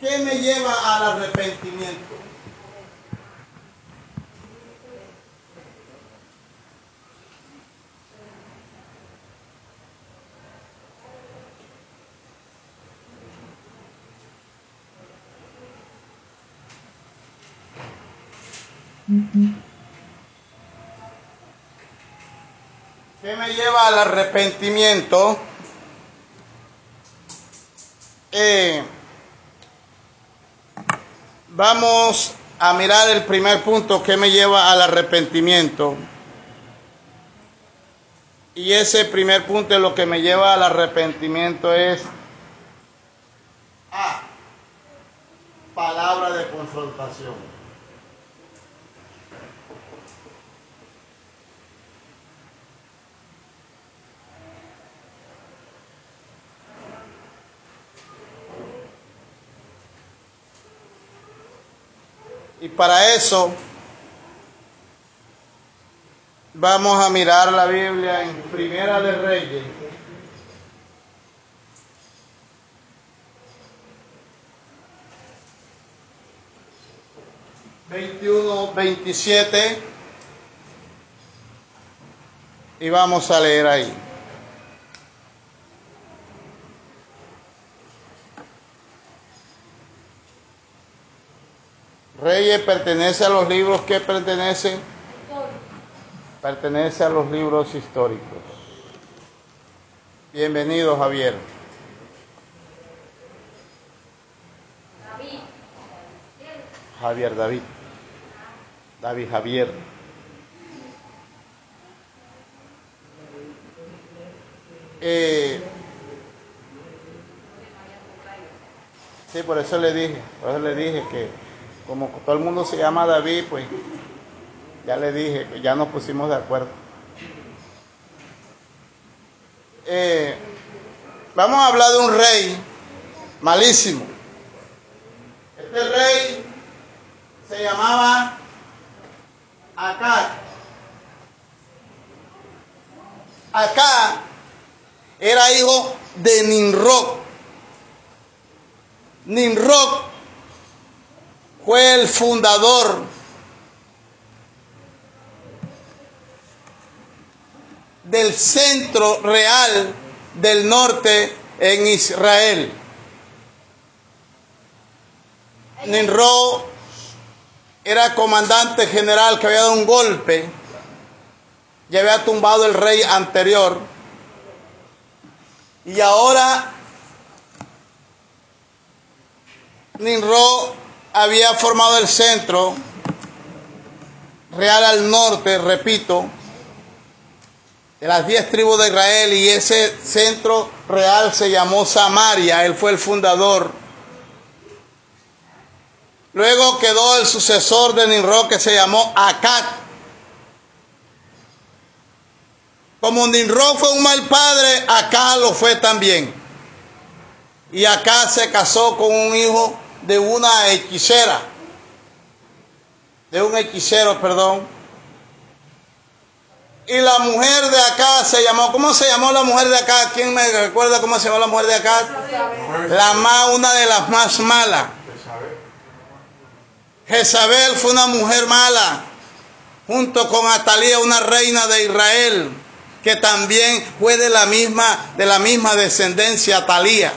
¿Qué me lleva al arrepentimiento? ¿Qué me lleva al arrepentimiento? Eh, vamos a mirar el primer punto que me lleva al arrepentimiento. Y ese primer punto de lo que me lleva al arrepentimiento es A. Palabra de confrontación. Y para eso vamos a mirar la Biblia en Primera de Reyes. Veintiuno, veintisiete. Y vamos a leer ahí. Reyes pertenece a los libros que pertenecen. Pertenece a los libros históricos. Bienvenido, Javier. Javier David. David Javier. Eh, sí, por eso le dije, por eso le dije que como todo el mundo se llama David, pues ya le dije, que ya nos pusimos de acuerdo. Eh, vamos a hablar de un rey malísimo. Este rey se llamaba Acá. Acá era hijo de Ninroc. Ninroc fue el fundador del centro real del norte en Israel. Nimrod era comandante general que había dado un golpe y había tumbado el rey anterior. Y ahora Nimrod había formado el centro real al norte, repito, de las diez tribus de Israel y ese centro real se llamó Samaria, él fue el fundador. Luego quedó el sucesor de Nimrod que se llamó Acad. Como Nimrod fue un mal padre, acá lo fue también. Y acá se casó con un hijo de una hechicera, de un hechicero, perdón. Y la mujer de acá se llamó, ¿cómo se llamó la mujer de acá? ¿Quién me recuerda cómo se llamó la mujer de acá? La más, una de las más malas. Jezabel fue una mujer mala, junto con Atalía, una reina de Israel, que también fue de la misma, de la misma descendencia Atalía,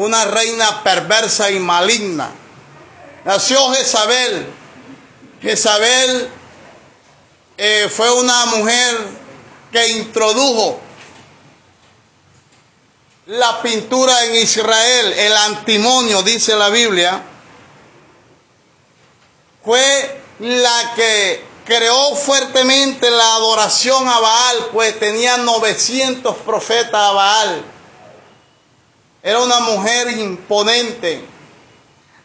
una reina perversa y maligna. Nació Jezabel. Jezabel eh, fue una mujer que introdujo la pintura en Israel, el antimonio, dice la Biblia, fue la que creó fuertemente la adoración a Baal, pues tenía 900 profetas a Baal. Era una mujer imponente.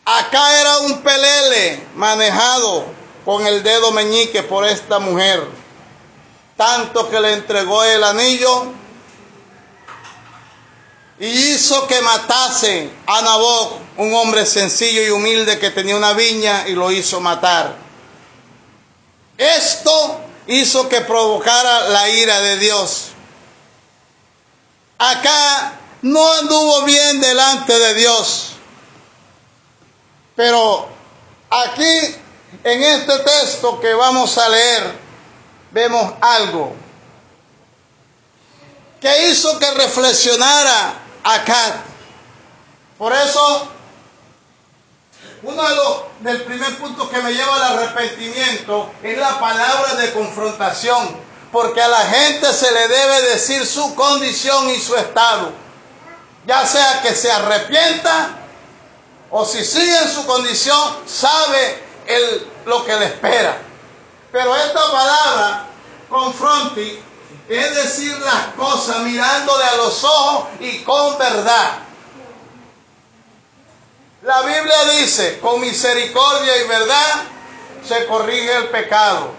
Acá era un pelele manejado con el dedo meñique por esta mujer. Tanto que le entregó el anillo y hizo que matase a Nabot, un hombre sencillo y humilde que tenía una viña y lo hizo matar. Esto hizo que provocara la ira de Dios. Acá no anduvo bien delante de Dios. Pero aquí, en este texto que vamos a leer, vemos algo que hizo que reflexionara acá. Por eso, uno de los del primer punto que me lleva al arrepentimiento es la palabra de confrontación, porque a la gente se le debe decir su condición y su estado, ya sea que se arrepienta o si sigue en su condición, sabe el, lo que le espera. Pero esta palabra, confronti, es decir las cosas mirándole a los ojos y con verdad. La Biblia dice, con misericordia y verdad se corrige el pecado.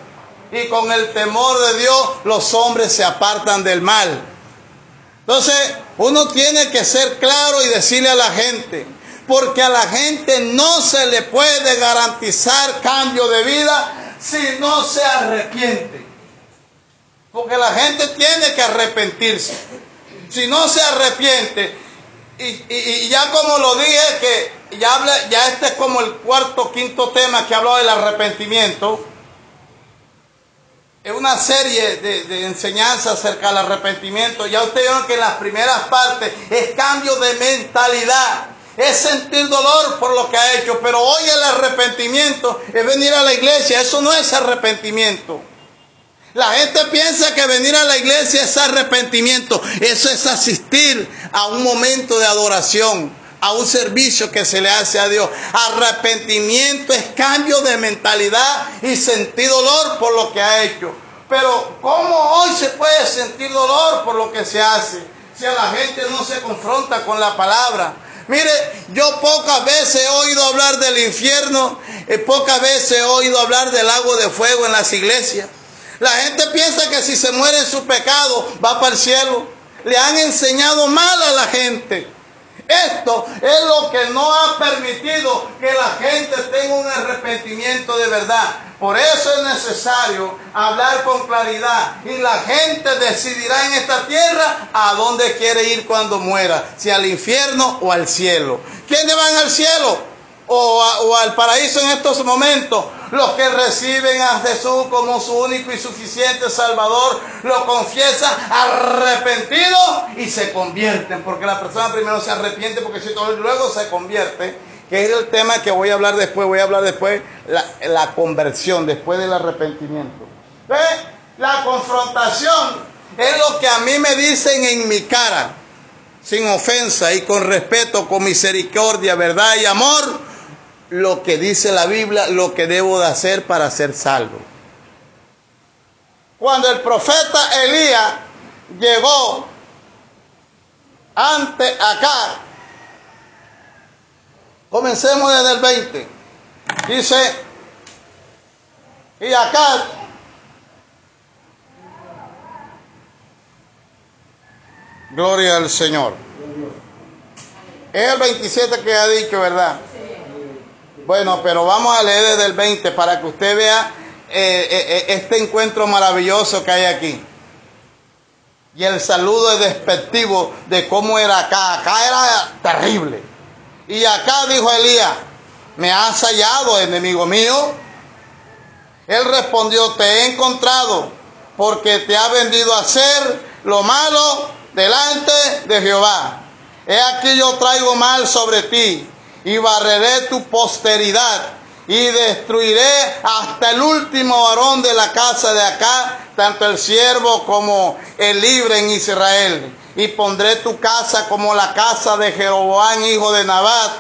Y con el temor de Dios los hombres se apartan del mal. Entonces, uno tiene que ser claro y decirle a la gente, porque a la gente no se le puede garantizar cambio de vida si no se arrepiente. Porque la gente tiene que arrepentirse. Si no se arrepiente, y, y, y ya como lo dije, que ya, habla, ya este es como el cuarto, quinto tema que habló del arrepentimiento. Es una serie de, enseñanzas acerca del arrepentimiento. Ya ustedes vieron que en las primeras partes es cambio de mentalidad es sentir dolor por lo que ha hecho, pero hoy el arrepentimiento es venir a la iglesia, eso no es arrepentimiento. La gente piensa que venir a la iglesia es arrepentimiento, eso es asistir a un momento de adoración, a un servicio que se le hace a Dios. Arrepentimiento es cambio de mentalidad y sentir dolor por lo que ha hecho. Pero ¿cómo hoy se puede sentir dolor por lo que se hace? Si a la gente no se confronta con la palabra. Mire, yo pocas veces he oído hablar del infierno, eh, pocas veces he oído hablar del lago de fuego en las iglesias. La gente piensa que si se muere en su pecado va para el cielo. Le han enseñado mal a la gente. Esto es lo que no ha permitido que la gente tenga un arrepentimiento de verdad. Por eso es necesario hablar con claridad y la gente decidirá en esta tierra a dónde quiere ir cuando muera, si al infierno o al cielo. ¿Quiénes van al cielo? O, o, al paraíso en estos momentos. Los que reciben a Jesús como su único y suficiente Salvador, lo confiesan arrepentido y se convierten. Porque la persona primero se arrepiente porque si todo luego se convierte. Que es el tema que voy a hablar después. Voy a hablar después la, la conversión, después del arrepentimiento. ¿Ve? La confrontación es lo que a mí me dicen en mi cara, sin ofensa y con respeto, con misericordia, verdad y amor lo que dice la Biblia, lo que debo de hacer para ser salvo. Cuando el profeta Elías llegó ante acá, comencemos desde el 20, dice, y acá Gloria al Señor. Es el 27 que ha dicho, ¿verdad? Bueno, pero vamos a leer desde el 20 para que usted vea eh, eh, este encuentro maravilloso que hay aquí. Y el saludo es despectivo de cómo era acá. Acá era terrible. Y acá dijo Elías, ¿me has hallado, enemigo mío? Él respondió, te he encontrado porque te ha vendido a hacer lo malo delante de Jehová. He aquí yo traigo mal sobre ti y barreré tu posteridad y destruiré hasta el último varón de la casa de acá, tanto el siervo como el libre en Israel. Y pondré tu casa como la casa de Jeroboam, hijo de Nabat,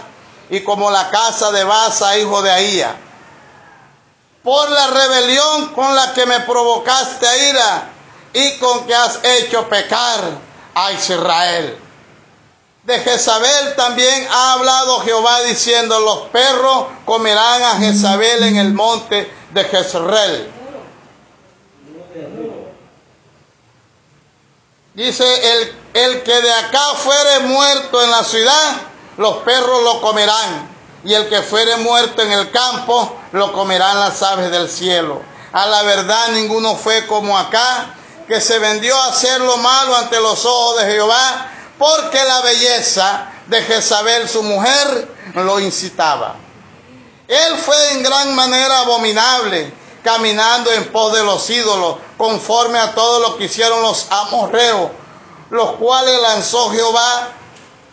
y como la casa de Basa, hijo de Ahía. Por la rebelión con la que me provocaste a ira y con que has hecho pecar a Israel. De Jezabel también ha hablado Jehová diciendo, los perros comerán a Jezabel en el monte de Jezreel. Dice, el, el que de acá fuere muerto en la ciudad, los perros lo comerán. Y el que fuere muerto en el campo, lo comerán las aves del cielo. A la verdad ninguno fue como acá, que se vendió a hacer lo malo ante los ojos de Jehová porque la belleza de Jezabel, su mujer, lo incitaba. Él fue en gran manera abominable, caminando en pos de los ídolos, conforme a todo lo que hicieron los amorreos, los cuales lanzó Jehová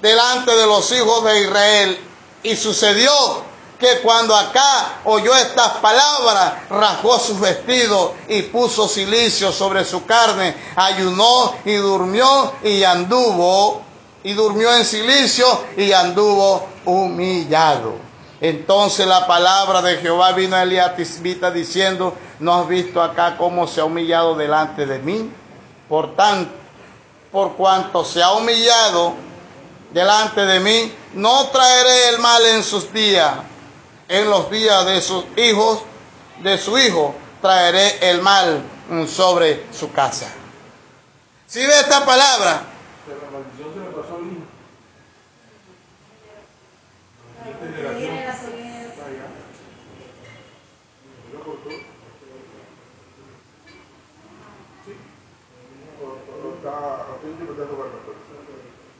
delante de los hijos de Israel. Y sucedió que cuando acá oyó estas palabras, rasgó sus vestidos y puso silicio sobre su carne, ayunó y durmió y anduvo, y durmió en silicio y anduvo humillado. Entonces la palabra de Jehová vino a Elías Tisbita diciendo, ¿no has visto acá cómo se ha humillado delante de mí? Por tanto, por cuanto se ha humillado delante de mí, no traeré el mal en sus días. En los días de sus hijos, de su hijo, traeré el mal sobre su casa. Si ve esta palabra,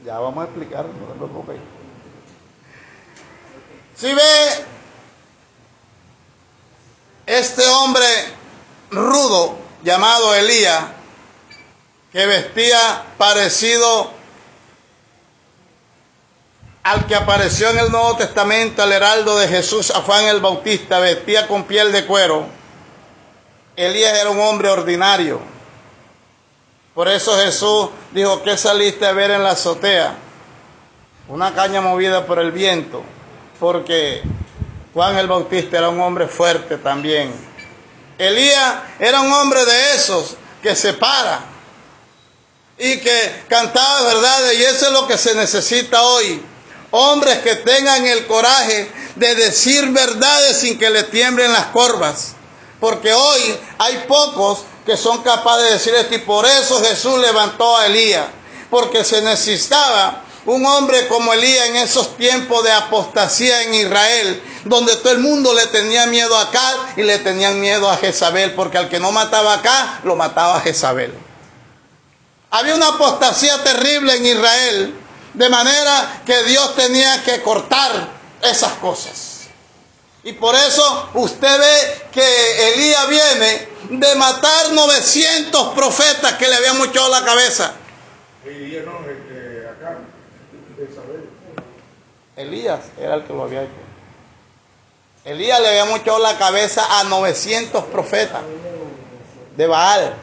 ya vamos a explicar, no. Si ve este hombre rudo llamado Elías, que vestía parecido al que apareció en el Nuevo Testamento, al heraldo de Jesús, a Juan el Bautista, vestía con piel de cuero. Elías era un hombre ordinario. Por eso Jesús dijo, ¿qué saliste a ver en la azotea? Una caña movida por el viento, porque Juan el Bautista era un hombre fuerte también. Elías era un hombre de esos que se para y que cantaba verdades y eso es lo que se necesita hoy. Hombres que tengan el coraje de decir verdades sin que le tiemblen las corvas. Porque hoy hay pocos que son capaces de decir esto y por eso Jesús levantó a Elías. Porque se necesitaba un hombre como Elías en esos tiempos de apostasía en Israel, donde todo el mundo le tenía miedo acá y le tenían miedo a Jezabel, porque al que no mataba acá, lo mataba a Jezabel. Había una apostasía terrible en Israel, de manera que Dios tenía que cortar esas cosas. Y por eso usted ve que Elías viene de matar 900 profetas que le habían muchado la cabeza. Elías no, eh, eh, acá, Isabel. Elías era el que lo había hecho. Elías le había muchado la cabeza a 900 profetas de Baal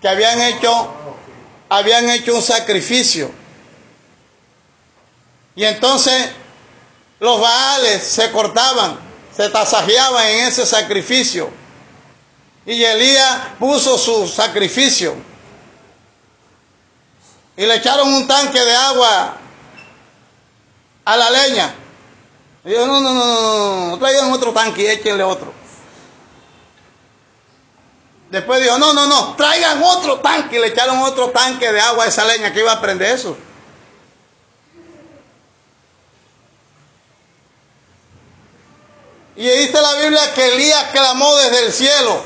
que habían hecho, habían hecho un sacrificio. Y entonces los Baales se cortaban, se tasajeaban en ese sacrificio. Y Elías puso su sacrificio. Y le echaron un tanque de agua a la leña. Y no, no, no, no, no, traigan otro tanque y échenle otro. Después dijo, no, no, no, traigan otro tanque y le echaron otro tanque de agua a esa leña que iba a prender eso. Y dice la Biblia que Elías clamó desde el cielo.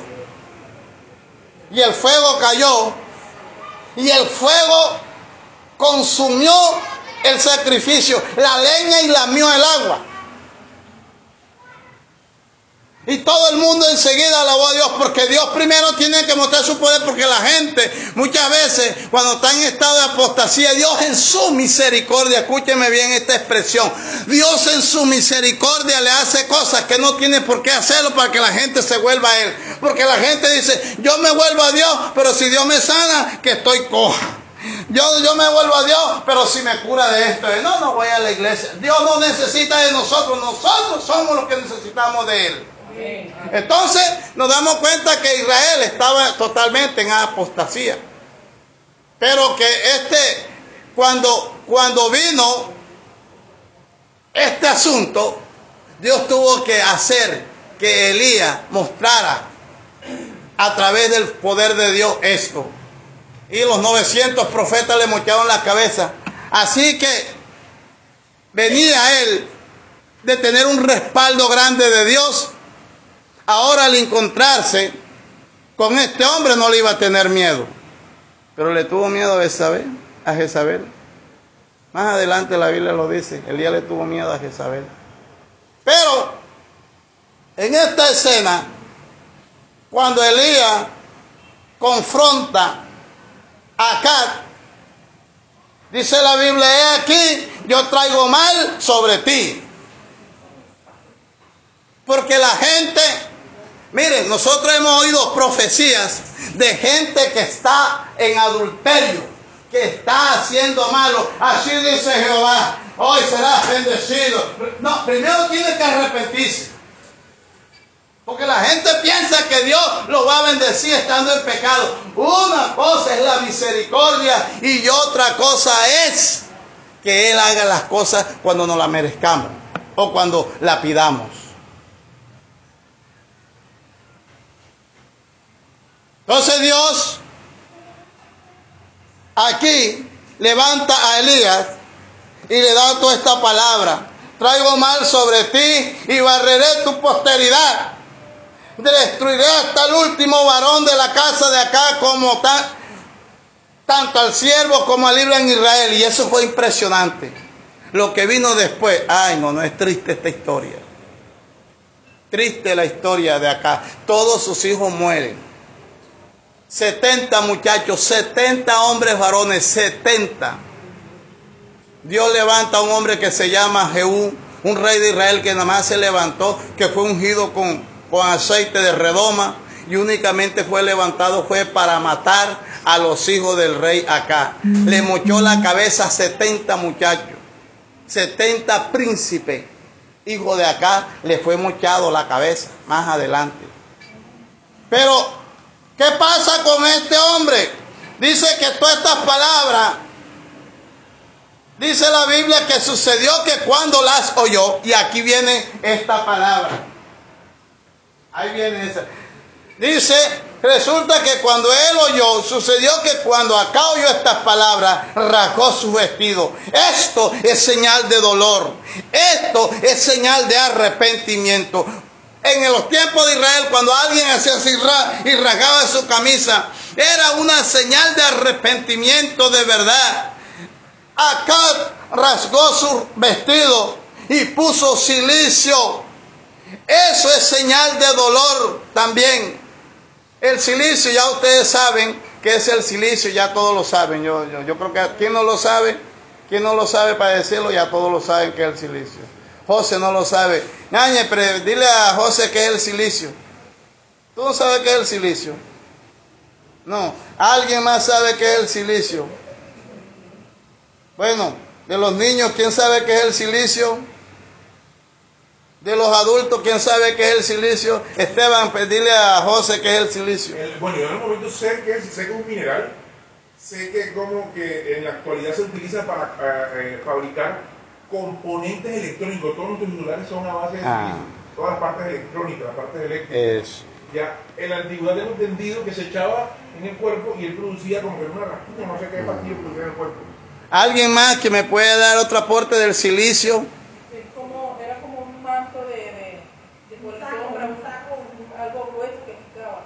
Y el fuego cayó. Y el fuego consumió el sacrificio, la leña y lamió el agua. Y todo el mundo enseguida alabó a Dios, porque Dios primero tiene que mostrar su poder, porque la gente muchas veces cuando está en estado de apostasía, Dios en su misericordia, escúcheme bien esta expresión, Dios en su misericordia le hace cosas que no tiene por qué hacerlo para que la gente se vuelva a Él. Porque la gente dice, yo me vuelvo a Dios, pero si Dios me sana, que estoy coja. Yo, yo me vuelvo a Dios, pero si me cura de esto, no, no voy a la iglesia. Dios no necesita de nosotros, nosotros somos los que necesitamos de Él. Entonces nos damos cuenta que Israel estaba totalmente en apostasía. Pero que este, cuando, cuando vino este asunto, Dios tuvo que hacer que Elías mostrara a través del poder de Dios esto. Y los 900 profetas le mocharon la cabeza. Así que venía él de tener un respaldo grande de Dios. Ahora al encontrarse con este hombre no le iba a tener miedo. Pero le tuvo miedo a Jezabel. A Jezabel. Más adelante la Biblia lo dice. Elías le tuvo miedo a Jezabel. Pero En esta escena, cuando Elías confronta a Acab, dice la Biblia, he aquí, yo traigo mal sobre ti. Porque la gente, miren, nosotros hemos oído profecías de gente que está en adulterio, que está haciendo malo. Así dice Jehová, hoy serás bendecido. No, primero tiene que arrepentirse. Porque la gente piensa que Dios lo va a bendecir estando en pecado. Una cosa es la misericordia y otra cosa es que Él haga las cosas cuando nos la merezcamos o cuando la pidamos. Entonces Dios aquí levanta a Elías y le da toda esta palabra. Traigo mal sobre ti y barreré tu posteridad. Destruiré hasta el último varón de la casa de acá como tan, tanto al siervo como al libre en Israel. Y eso fue impresionante. Lo que vino después, ay no, no es triste esta historia. Triste la historia de acá. Todos sus hijos mueren. 70 muchachos, 70 hombres varones, 70. Dios levanta a un hombre que se llama Jehú, un rey de Israel que nada más se levantó, que fue ungido con, con aceite de redoma y únicamente fue levantado fue para matar a los hijos del rey acá. Le mochó la cabeza a 70 muchachos, 70 príncipes, hijo de acá, le fue mochado la cabeza más adelante. Pero, ¿qué pasa con este hombre? Dice que todas estas palabras Dice la Biblia que sucedió que cuando las oyó, y aquí viene esta palabra. Ahí viene esa. Dice, resulta que cuando él oyó, sucedió que cuando acá oyó estas palabras, rasgó su vestido. Esto es señal de dolor. Esto es señal de arrepentimiento. En los tiempos de Israel, cuando alguien hacía así y rasgaba su camisa, era una señal de arrepentimiento de verdad. Acá rasgó su vestido y puso silicio. Eso es señal de dolor también. El silicio, ya ustedes saben que es el silicio, ya todos lo saben. Yo, yo, yo creo que quien no lo sabe, quien no lo sabe para decirlo, ya todos lo saben que es el silicio. José no lo sabe. Ñañe, pero dile a José que es el silicio. ¿Tú no sabes qué es el silicio? No. ¿Alguien más sabe qué es el silicio? Bueno, de los niños, ¿quién sabe qué es el silicio? De los adultos, ¿quién sabe qué es el silicio? Esteban, pedirle a José qué es el silicio. El- bueno, yo en el momento sé que, es, sé que es un mineral, sé que como que en la actualidad se utiliza para eh, eh, fabricar componentes electrónicos. Todos nuestros celulares son a base de Ah. silicio. Todas las partes electrónicas, las partes eléctricas. Eso. Ya, en la antigüedad hemos entendido que se echaba en el cuerpo y él producía como que una rasquilla, no sé qué pastillo producía en el cuerpo. ¿Alguien más que me pueda dar otro aporte del silicio? Es como, era como un manto de, de, de por sombra, un saco, un- algo grueso que picaba.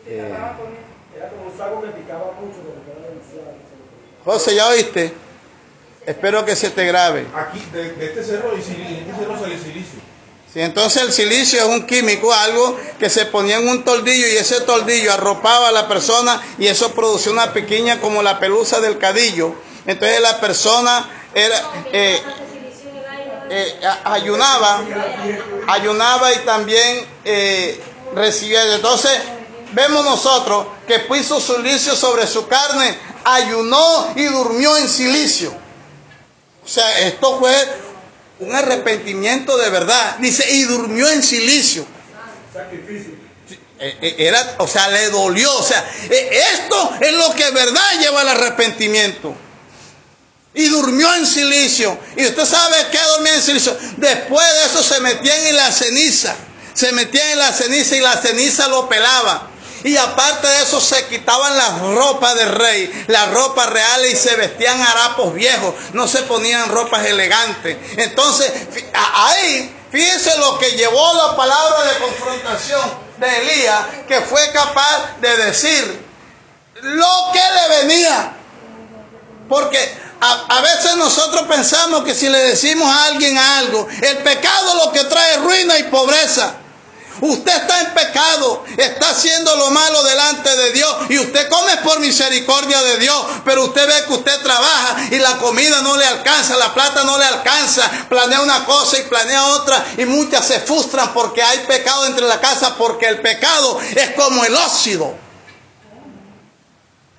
Y se Eh. tapaba con eso. Era como un saco que picaba mucho, porque era demasiado. José, ¿ya oíste? Espero que se te grabe. Aquí, de, de este cerro, y de este cerro sale silicio. Sí, entonces el silicio es un químico, algo que se ponía en un toldillo y ese toldillo arropaba a la persona y eso producía una pequeña como la pelusa del cadillo. Entonces la persona era, eh, eh, ayunaba, ayunaba y también eh, recibía. Entonces vemos nosotros que puso silicio sobre su carne, ayunó y durmió en silicio. O sea, esto fue un arrepentimiento de verdad. Dice, y durmió en silicio. Eh, eh, Era, o sea, le dolió. O sea, eh, esto es lo que verdad lleva al arrepentimiento. Y durmió en silicio. Y usted sabe que dormía en silicio. Después de eso se metían en la ceniza. Se metían en la ceniza y la ceniza lo pelaba. Y aparte de eso se quitaban las ropas del rey, las ropas reales y se vestían harapos viejos, no se ponían ropas elegantes. Entonces, ahí, fíjense lo que llevó la palabra de confrontación de Elías, que fue capaz de decir lo que le venía. Porque a, veces nosotros pensamos que si le decimos a alguien algo, el pecado lo que trae ruina y pobreza. Usted está en pecado, está haciendo lo malo delante de Dios y usted come por misericordia de Dios, pero usted ve que usted trabaja y la comida no le alcanza, la plata no le alcanza, planea una cosa y planea otra y muchas se frustran porque hay pecado entre la casa porque el pecado es como el óxido.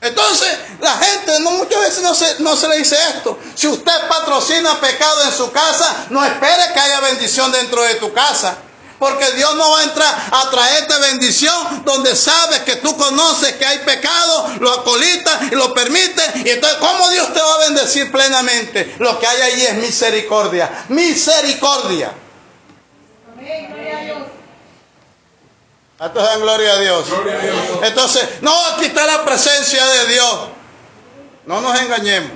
Entonces, la gente no, muchas veces no se, no se le dice esto. Si usted patrocina pecado en su casa, no espere que haya bendición dentro de tu casa. Porque Dios no va a entrar a traerte bendición donde sabes que tú conoces que hay pecado, lo acolita y lo permite. Y entonces, ¿cómo Dios te va a bendecir plenamente? Lo que hay ahí es misericordia. Misericordia. Amén, gloria a Dios. A Dios. Gloria a Dios. Entonces, no, aquí está la presencia de Dios. No nos engañemos.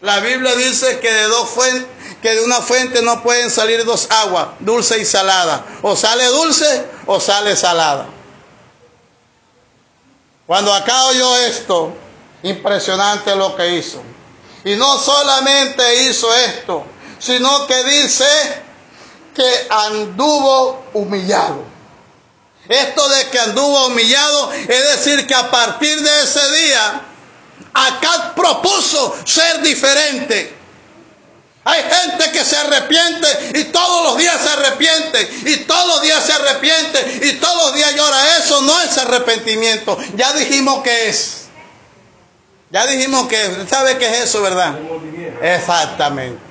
La Biblia dice que de dos fuentes, que de una fuente no pueden salir dos aguas, dulce y salada. O sale dulce o sale salada. Cuando acá oyó esto, impresionante lo que hizo. Y no solamente hizo esto, sino que dice que anduvo humillado. Esto de que anduvo humillado es decir que a partir de ese día, acá propuso ser diferente. Hay gente que se arrepiente y todos los días se arrepiente y todos los días se arrepiente y todos los días llora. Eso no es arrepentimiento. Ya dijimos que es. Ya dijimos que es. ¿Sabe qué es eso, verdad? Exactamente.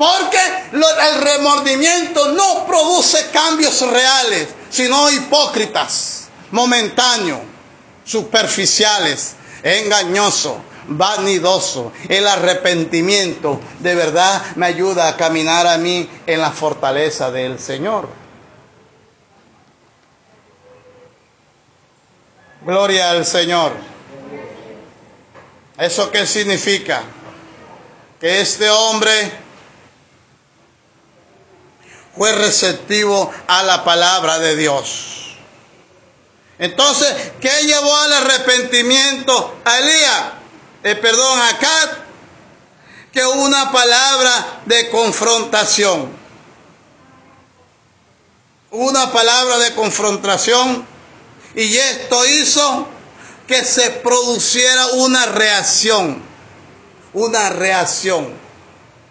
Porque el remordimiento no produce cambios reales, sino hipócritas, momentáneos, superficiales, engañosos, vanidoso. El arrepentimiento de verdad me ayuda a caminar a mí en la fortaleza del Señor. Gloria al Señor. ¿Eso qué significa? Que este hombre fue receptivo a la palabra de Dios. Entonces, ¿qué llevó al arrepentimiento a Elías? Eh, perdón, a Acab, que una palabra de confrontación. Una palabra de confrontación. Y esto hizo que se produciera una reacción. Una reacción.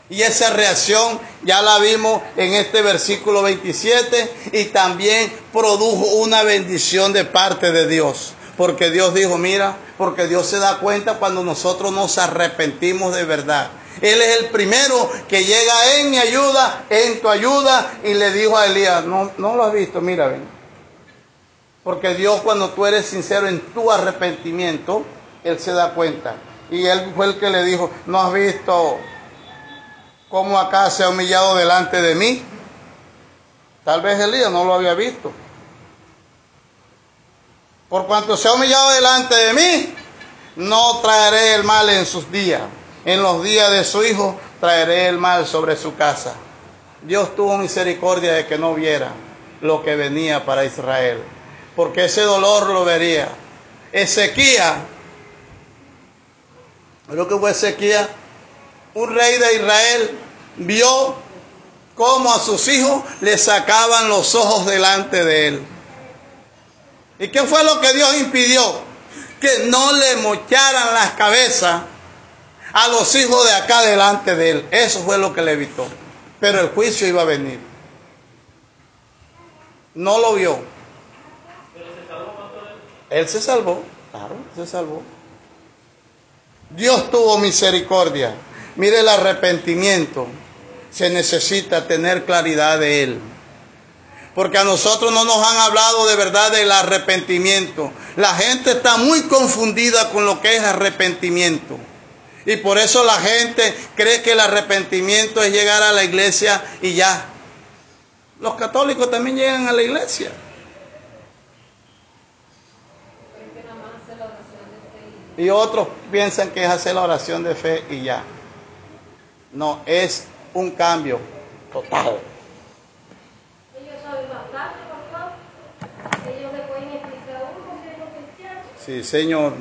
Y esa reacción ya la vimos en este versículo 27 y también produjo una bendición de parte de Dios. Porque Dios dijo, mira, porque Dios se da cuenta cuando nosotros nos arrepentimos de verdad. Él es el primero que llega en mi ayuda, en tu ayuda, y le dijo a Elías, no, no lo has visto, mira, ven. Porque Dios cuando tú eres sincero en tu arrepentimiento, Él se da cuenta. Y Él fue el que le dijo, no has visto cómo acá se ha humillado delante de mí. Tal vez Elías no lo había visto. Por cuanto se ha humillado delante de mí, no traeré el mal en sus días. En los días de su hijo traeré el mal sobre su casa. Dios tuvo misericordia de que no viera lo que venía para Israel, porque ese dolor lo vería. Ezequiel, lo que fue Ezequiel, un rey de Israel vio cómo a sus hijos le sacaban los ojos delante de él. ¿Y qué fue lo que Dios impidió? Que no le mocharan las cabezas a los hijos de acá delante de él. Eso fue lo que le evitó. Pero el juicio iba a venir. No lo vio. Él se salvó, claro, se salvó. Dios tuvo misericordia. Mire el arrepentimiento. Se necesita tener claridad de Él. Porque a nosotros no nos han hablado de verdad del arrepentimiento. La gente está muy confundida con lo que es arrepentimiento. Y por eso la gente cree que el arrepentimiento es llegar a la iglesia y ya. Los católicos también llegan a la iglesia. Y otros piensan que es hacer la oración de fe y ya. No, es un cambio total. Ellos saben bastante, pastor. Ellos le pueden explicar a uno si es cristiano. Sí, señor.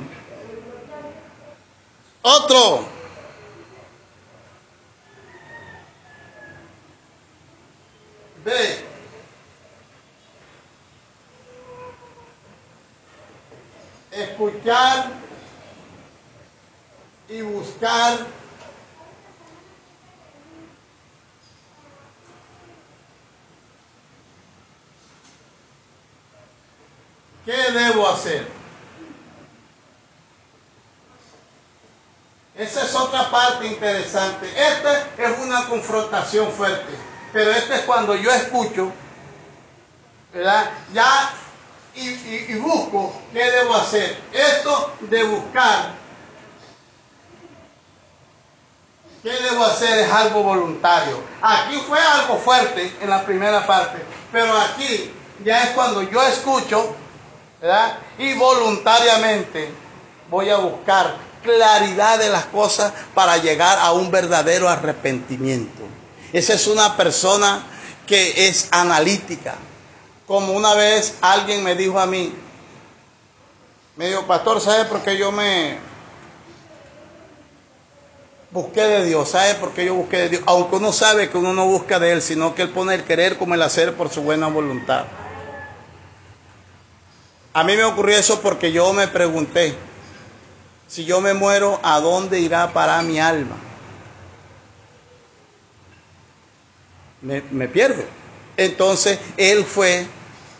Otro. B. Escuchar y buscar ¿Qué debo hacer? Esa es otra parte interesante. Esta es una confrontación fuerte. Pero este es cuando yo escucho, ¿verdad? Ya y, busco qué debo hacer. Esto de buscar qué debo hacer es algo voluntario. Aquí fue algo fuerte en la primera parte, pero aquí ya es cuando yo escucho, Y voluntariamente voy a buscar claridad de las cosas para llegar a un verdadero arrepentimiento. Esa es una persona que es analítica. Como una vez alguien me dijo a mí, me dijo, pastor, ¿sabe por qué yo me busqué de Dios? ¿Sabe por qué yo busqué de Dios? Aunque uno sabe que uno no busca de Él, sino que Él pone el querer como el hacer por su buena voluntad. A mí me ocurrió eso porque yo me pregunté, si yo me muero, ¿a dónde irá para mi alma? Me, me pierdo. Entonces él fue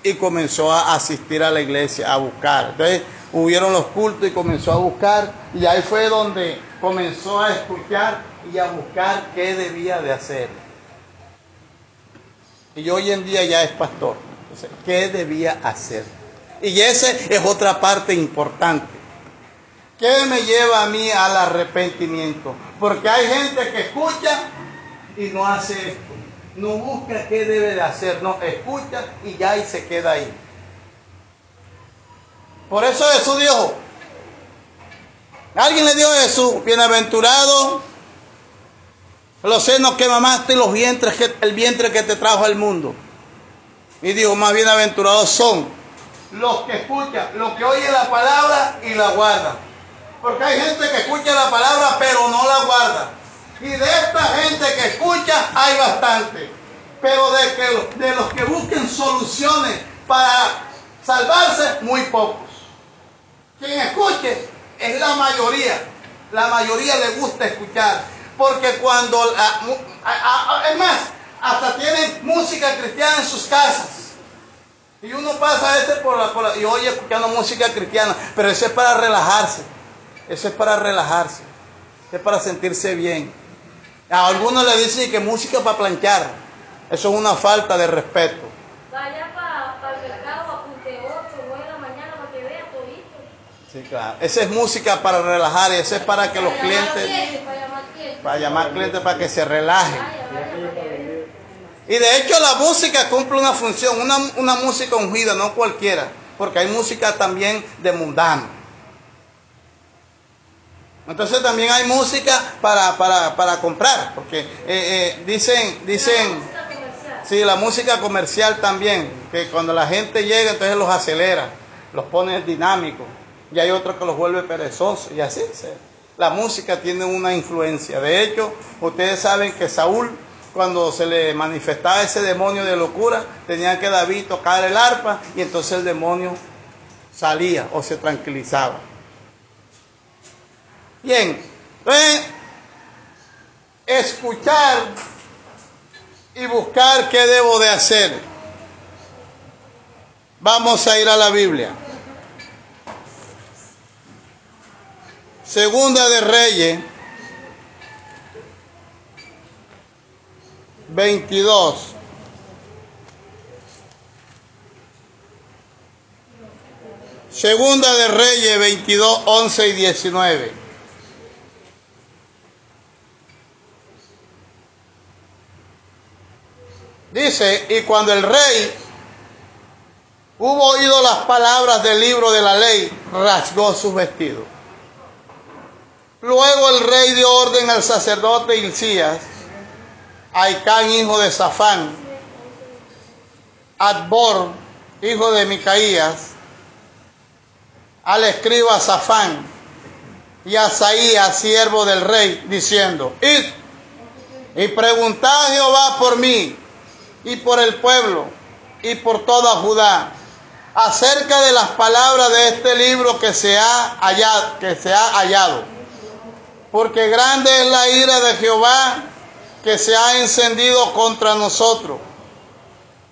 y comenzó a asistir a la iglesia, a buscar. Entonces hubieron los cultos y comenzó a buscar y ahí fue donde comenzó a escuchar y a buscar qué debía de hacer. Y hoy en día ya es pastor. Entonces, ¿qué debía hacer? Y esa es otra parte importante. ¿Qué me lleva a mí al arrepentimiento? Porque hay gente que escucha y no hace esto. No busca qué debe de hacer, no, escucha y ya y se queda ahí. Por eso Jesús dijo, alguien le dio a Jesús, bienaventurado los senos que mamaste y los vientres que, el vientre que te trajo al mundo. Y dijo, más bienaventurados son los que escuchan, los que oyen la palabra y la guardan. Porque hay gente que escucha la palabra pero no la guarda. Y de esta gente que escucha hay bastante. Pero de, que, de los que busquen soluciones para salvarse, muy pocos. Quien escuche es la mayoría. La mayoría le gusta escuchar. Porque cuando, la, es más, hasta tienen música cristiana en sus casas. Y uno pasa ese por la, por la, y oye escuchando música cristiana, pero ese es para relajarse. Eso es para relajarse. Es para sentirse bien. A algunos le dicen que música para planchar. Eso es una falta de respeto. Vaya para pa el mercado, apunte 8, 9 de la mañana para que vea todito. Sí, claro. Esa es música para relajar, esa es para que los Para clientes, Para llamar clientes. para llamar clientes para que se relajen. Vaya, vaya. Y de hecho la música cumple una función, una, una música ungida, no cualquiera, porque hay música también de mundano. Entonces también hay música para, para, para comprar, porque eh, eh, dicen, dicen, comercial. sí, la música comercial también, que cuando la gente llega entonces los acelera, los pone dinámicos, y hay otros que los vuelve perezosos, y así se. La música tiene una influencia. De hecho, ustedes saben que Saúl, cuando se le manifestaba ese demonio de locura, tenía que David tocar el arpa y entonces el demonio salía o se tranquilizaba. Bien, entonces, escuchar y buscar qué debo de hacer. Vamos a ir a la Biblia. Segunda de Reyes 22. Segunda de Reyes 22, 11 y 19. Dice, y cuando el rey hubo oído las palabras del libro de la ley, rasgó sus vestidos. Luego el rey dio orden al sacerdote Hilcías, a Icán, hijo de Safán, Adbor, hijo de Micaías, al escriba Safán. Y a Saías, siervo del rey, diciendo, id y preguntad a Jehová por mí y por el pueblo y por toda Judá, acerca de las palabras de este libro que se ha hallado. Porque grande es la ira de Jehová que se ha encendido contra nosotros.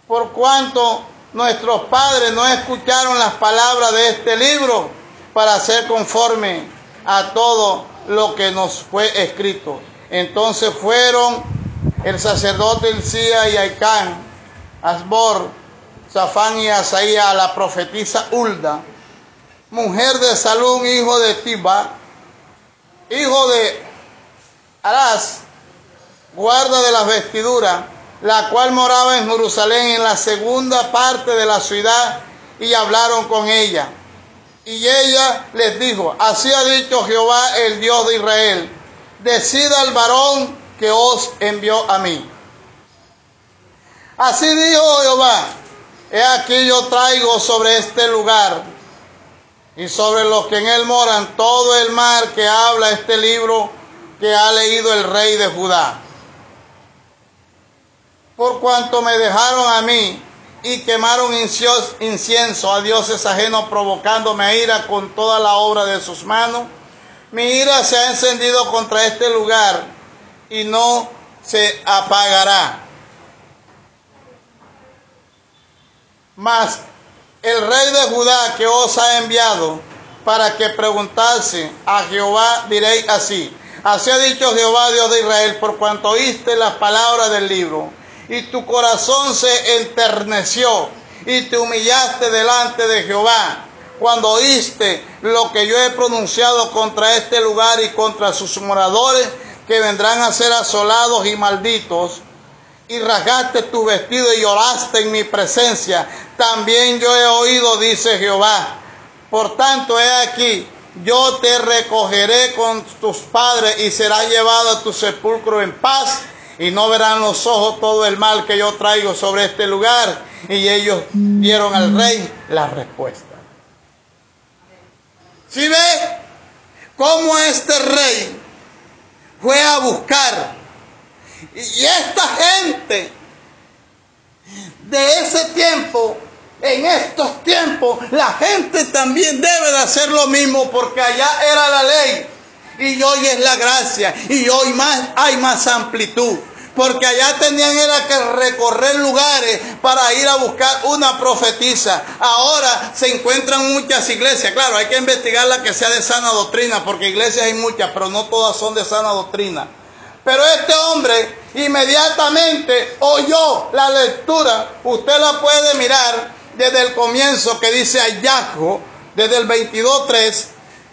Por cuanto nuestros padres no escucharon las palabras de este libro para hacer conforme a todo lo que nos fue escrito. Entonces fueron el sacerdote Elcía y Aicán, Asbor, Zafán y Asaía a la profetisa Ulda, mujer de Salún, hijo de Tiba, hijo de Arás, guarda de las vestiduras, la cual moraba en Jerusalén en la segunda parte de la ciudad, y hablaron con ella. Y ella les dijo, así ha dicho Jehová el Dios de Israel, decida al varón que os envió a mí. Así dijo Jehová, he aquí yo traigo sobre este lugar y sobre los que en él moran todo el mar que habla este libro que ha leído el rey de Judá. Por cuanto me dejaron a mí y quemaron incienso a dioses ajenos provocándome a ira con toda la obra de sus manos, mi ira se ha encendido contra este lugar y no se apagará. Mas el rey de Judá que os ha enviado para que preguntase a Jehová, diréis así. Así ha dicho Jehová, Dios de Israel, por cuanto oíste las palabras del libro, y tu corazón se enterneció, y te humillaste delante de Jehová, cuando oíste lo que yo he pronunciado contra este lugar y contra sus moradores, que vendrán a ser asolados y malditos, y rasgaste tu vestido y lloraste en mi presencia, también yo he oído, dice Jehová. Por tanto, he aquí, yo te recogeré con tus padres y serás llevado a tu sepulcro en paz y no verán los ojos todo el mal que yo traigo sobre este lugar. Y ellos dieron al rey la respuesta. ¿Sí ve cómo este rey fue a buscar? Y esta gente de ese tiempo en estos tiempos la gente también debe de hacer lo mismo porque allá era la ley y hoy es la gracia y hoy más hay más amplitud. Porque allá tenían era que recorrer lugares para ir a buscar una profetisa. Ahora se encuentran muchas iglesias. Claro, hay que investigar la que sea de sana doctrina, porque iglesias hay muchas, pero no todas son de sana doctrina. Pero este hombre inmediatamente oyó la lectura. Usted la puede mirar desde el comienzo que dice hallazgo, desde el 22.3,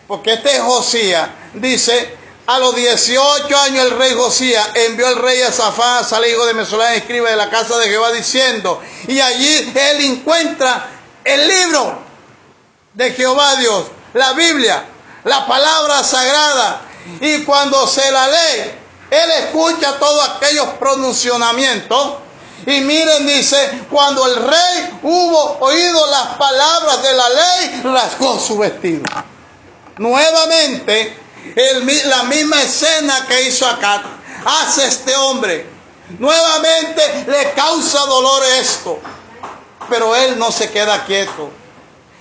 porque este es Josías, dice, a los 18 años el rey Josías envió el rey a Zafán, al hijo de Mesolán, escribe de la casa de Jehová, diciendo, y allí él encuentra el libro de Jehová Dios, la Biblia, la palabra sagrada, y cuando se la lee, él escucha todos aquellos pronunciamientos, y miren, dice, cuando el rey hubo oído las palabras de la ley, rasgó su vestido. Nuevamente, la misma escena que hizo acá, hace este hombre. Nuevamente le causa dolor esto. Pero él no se queda quieto.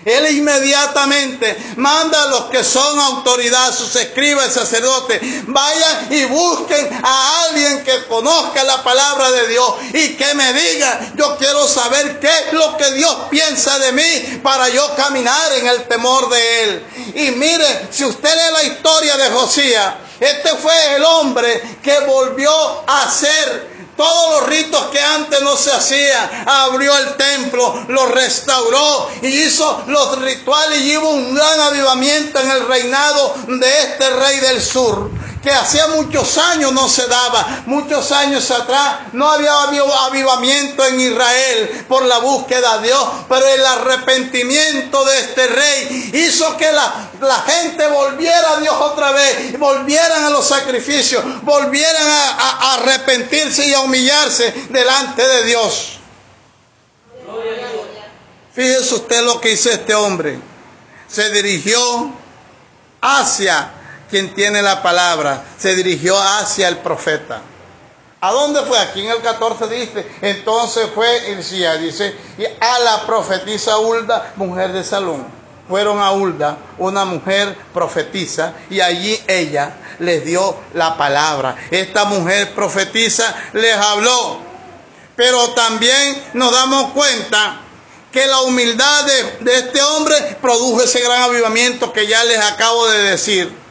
Él inmediatamente manda a los que son autoridad, sus escribas sacerdotes, vayan y busquen a alguien que conozca la palabra de Dios y que me diga, yo quiero saber qué es lo que Dios piensa de mí para yo caminar en el temor de Él. Y mire, si usted lee la historia de Josías, este fue el hombre que volvió a ser todos los ritos que antes no se hacían, abrió el templo, lo restauró y hizo los rituales y hubo un gran avivamiento en el reinado de este rey del sur que hacía muchos años no se daba, muchos años atrás no había avivamiento en Israel por la búsqueda de Dios, pero el arrepentimiento de este rey hizo que la, la gente volviera a Dios otra vez, volvieran a los sacrificios, volvieran a, a, a arrepentirse y a humillarse delante de Dios. Fíjese usted lo que hizo este hombre. Se dirigió hacia quien tiene la palabra, se dirigió hacia el profeta, ¿A dónde fue? Aquí en el 14 dice, entonces fue Ircía, dice, y a la profetisa Hulda, mujer de Salón. Fueron a Hulda, una mujer profetisa, y allí ella les dio la palabra. Esta mujer profetisa les habló. Pero también nos damos cuenta que la humildad de este hombre produjo ese gran avivamiento que ya les acabo de decir.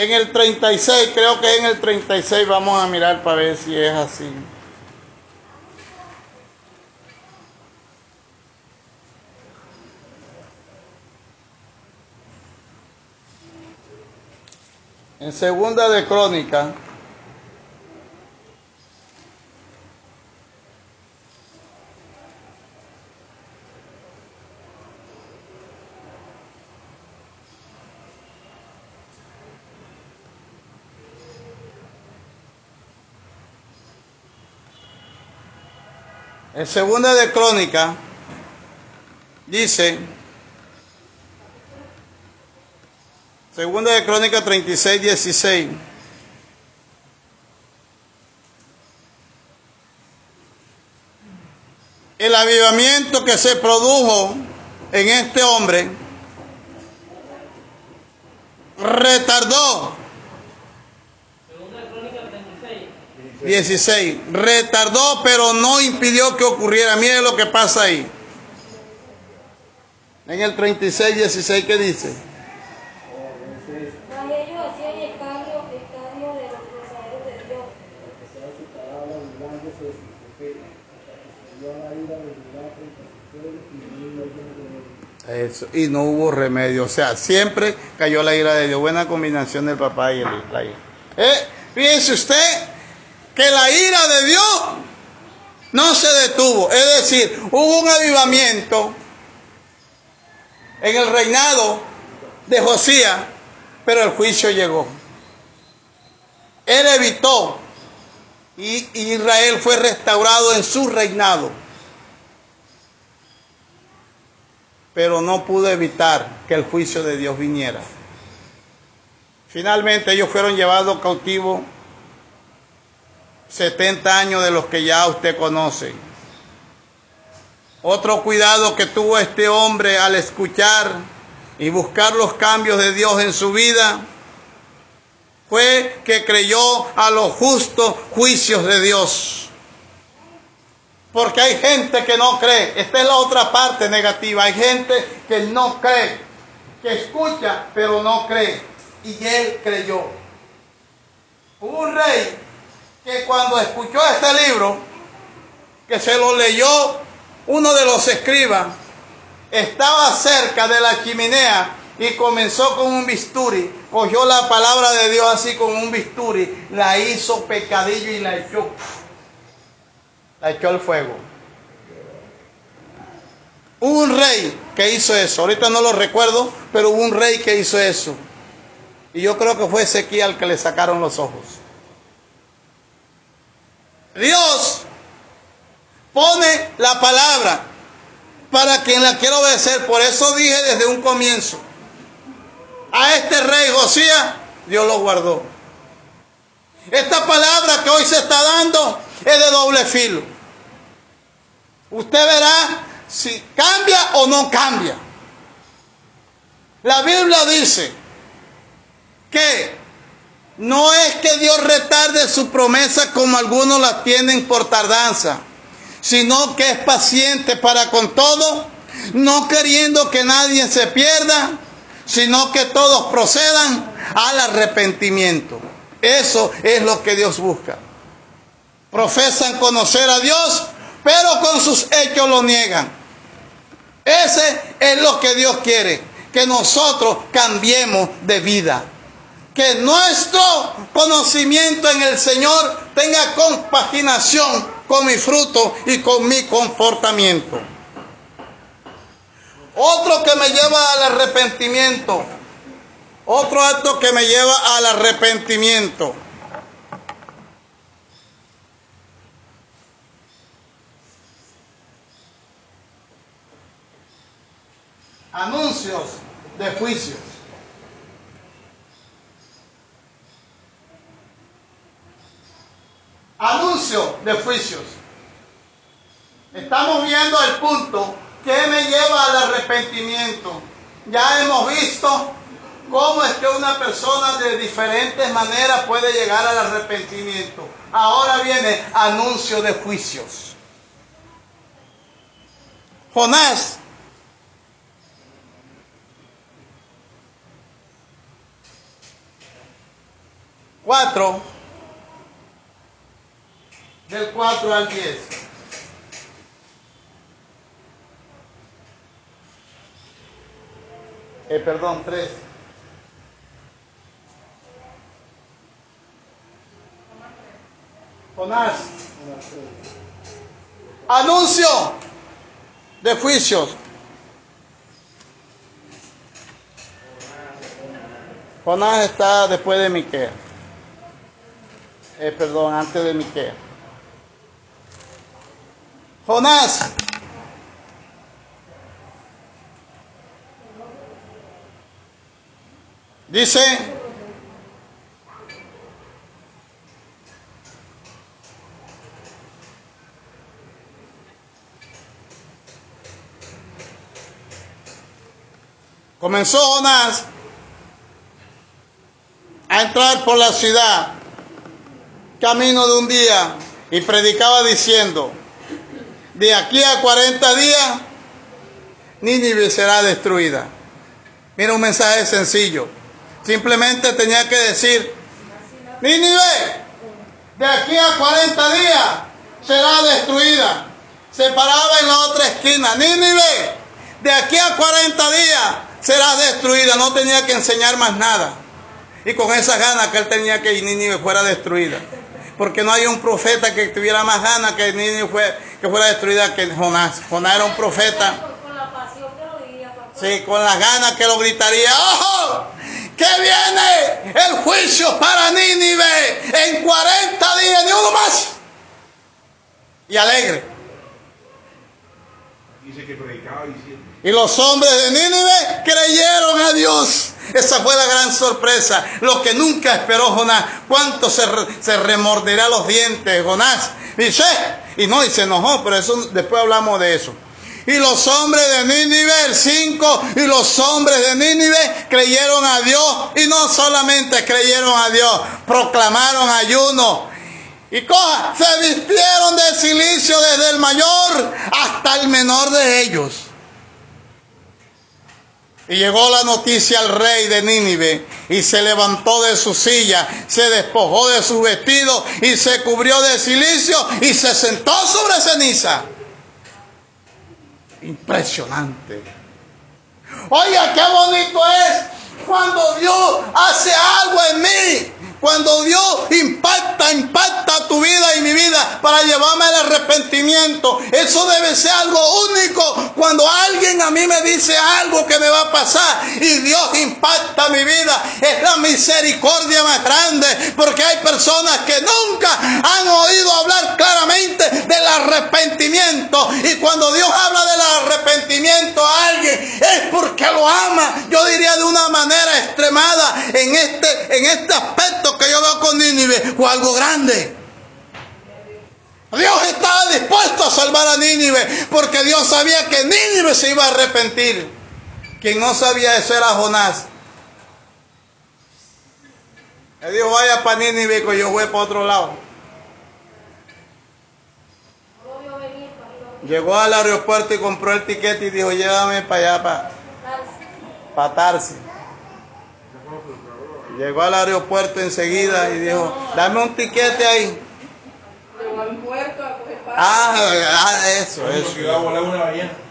En el 36, creo que en el 36 vamos a mirar para ver si es así. En segunda de crónica, En segunda de Crónica dice, segunda de Crónica 36, 16. El avivamiento que se produjo en este hombre retardó 16. Retardó, pero no impidió que ocurriera. Mire lo que pasa ahí. En el 36, 16, ¿qué dice? Eso, y no hubo remedio. O sea, siempre cayó la ira de Dios. Buena combinación del papá y el, la hija. Eh, fíjese usted que la ira de Dios no se detuvo. Es decir, hubo un avivamiento en el reinado de Josías, pero el juicio llegó. Él evitó y Israel fue restaurado en su reinado. Pero no pudo evitar que el juicio de Dios viniera. Finalmente ellos fueron llevados cautivos 70 años de los que ya usted conoce. Otro cuidado que tuvo este hombre al escuchar y buscar los cambios de Dios en su vida fue que creyó a los justos juicios de Dios. Porque hay gente que no cree. Esta es la otra parte negativa. Hay gente que no cree, que escucha pero no cree. Y él creyó. Hubo un rey que cuando escuchó este libro, que se lo leyó uno de los escribas, estaba cerca de la chimenea y comenzó con un bisturi, cogió la palabra de Dios así con un bisturi, la hizo pecadillo y la echó, la echó al fuego. Hubo un rey que hizo eso, ahorita no lo recuerdo, pero hubo un rey que hizo eso. Y yo creo que fue Ezequiel que le sacaron los ojos. Dios pone la palabra para quien la quiera obedecer. Por eso dije desde un comienzo, a este rey Josías, Dios lo guardó. Esta palabra que hoy se está dando es de doble filo. Usted verá si cambia o no cambia. La Biblia dice que no es que Dios retarde su promesa como algunos la tienen por tardanza, sino que es paciente para con todo, no queriendo que nadie se pierda, sino que todos procedan al arrepentimiento. Eso es lo que Dios busca. Profesan conocer a Dios, pero con sus hechos lo niegan. Ese es lo que Dios quiere, que nosotros cambiemos de vida. Que nuestro conocimiento en el Señor tenga compaginación con mi fruto y con mi comportamiento. Otro que me lleva al arrepentimiento. Otro acto que me lleva al arrepentimiento. Anuncios de juicios. Anuncio de juicios. Estamos viendo el punto que me lleva al arrepentimiento. Ya hemos visto cómo es que una persona de diferentes maneras puede llegar al arrepentimiento. Ahora viene anuncio de juicios. Jonás cuatro del 4 al 10. Eh, perdón, 3. Jonás. Anuncio de juicios. Jonás está después de Miquea. Eh, perdón, antes de Miquea. Jonás. Dice, comenzó Jonás a entrar por la ciudad camino de un día y predicaba diciendo, de aquí a 40 días, Nínive será destruida. Mira un mensaje sencillo. Simplemente tenía que decir, Nínive, de aquí a 40 días será destruida. Se paraba en la otra esquina, Nínive, de aquí a 40 días será destruida. No tenía que enseñar más nada. Y con esas ganas que él tenía que Nínive fuera destruida. Porque no hay un profeta que tuviera más ganas que Nínive fue, que fuera destruida que Jonás. Jonás era un profeta. Con la pasión que lo diría, papá. Sí, con las ganas que lo gritaría. ¡Ojo! Que viene el juicio para Nínive en 40 días, ni uno más. Y alegre. Dice que predicaba diciendo. Y los hombres de Nínive creyeron a Dios. Esa fue la gran sorpresa. Lo que nunca esperó Jonás. ¿Cuánto se, se remorderá los dientes Jonás? Dice, y no, y se enojó, pero eso después hablamos de eso. Y los hombres de Nínive, el 5, y los hombres de Nínive creyeron a Dios. Y no solamente creyeron a Dios, proclamaron ayuno. Y coja, se vistieron de silicio desde el mayor hasta el menor de ellos. Y llegó la noticia al rey de Nínive y se levantó de su silla, se despojó de su vestido y se cubrió de silicio y se sentó sobre ceniza. Impresionante. Oiga, qué bonito es cuando Dios hace algo en mí. Cuando Dios impacta, impacta tu vida y mi vida para llevarme al arrepentimiento. Eso debe ser algo único. Cuando alguien a mí me dice algo que me va a pasar y Dios impacta mi vida, es la misericordia más grande. Porque hay personas que nunca han oído hablar claramente del arrepentimiento. Y cuando Dios habla del arrepentimiento a alguien, es porque lo ama. Yo diría de una manera extremada en este, en este aspecto que yo veo con Nínive fue algo grande. Dios estaba dispuesto a salvar a Nínive porque Dios sabía que Nínive se iba a arrepentir. Quien no sabía eso era Jonás. Le dijo, vaya para Nínive que yo voy para otro lado. Llegó al aeropuerto y compró el tiquete y dijo, llévame para allá, para, para Tarsis. Llegó al aeropuerto enseguida y dijo, dame un tiquete ahí. Llegó al puerto a coger paz. Ah, ah, eso, Eso.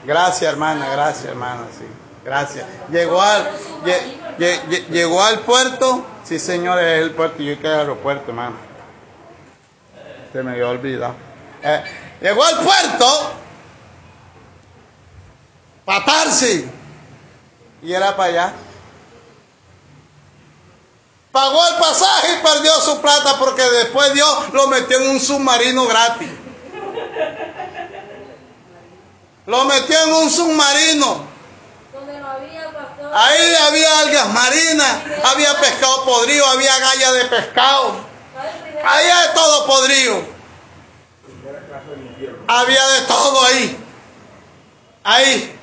Gracias, hermana, gracias, hermana, sí. Gracias. Llegó al, lle- lle- lle- llegó al puerto. Sí, señor, es el puerto. Yo que al aeropuerto, hermano. Se me había olvidado. Eh, llegó al puerto. Para Tarsis. Y era para allá. Pagó el pasaje y perdió su plata porque después Dios lo metió en un submarino gratis. Lo metió en un submarino. Ahí había algas marinas, había pescado podrido, había gallas de pescado. Ahí hay todo podrido. Había de todo ahí. Ahí.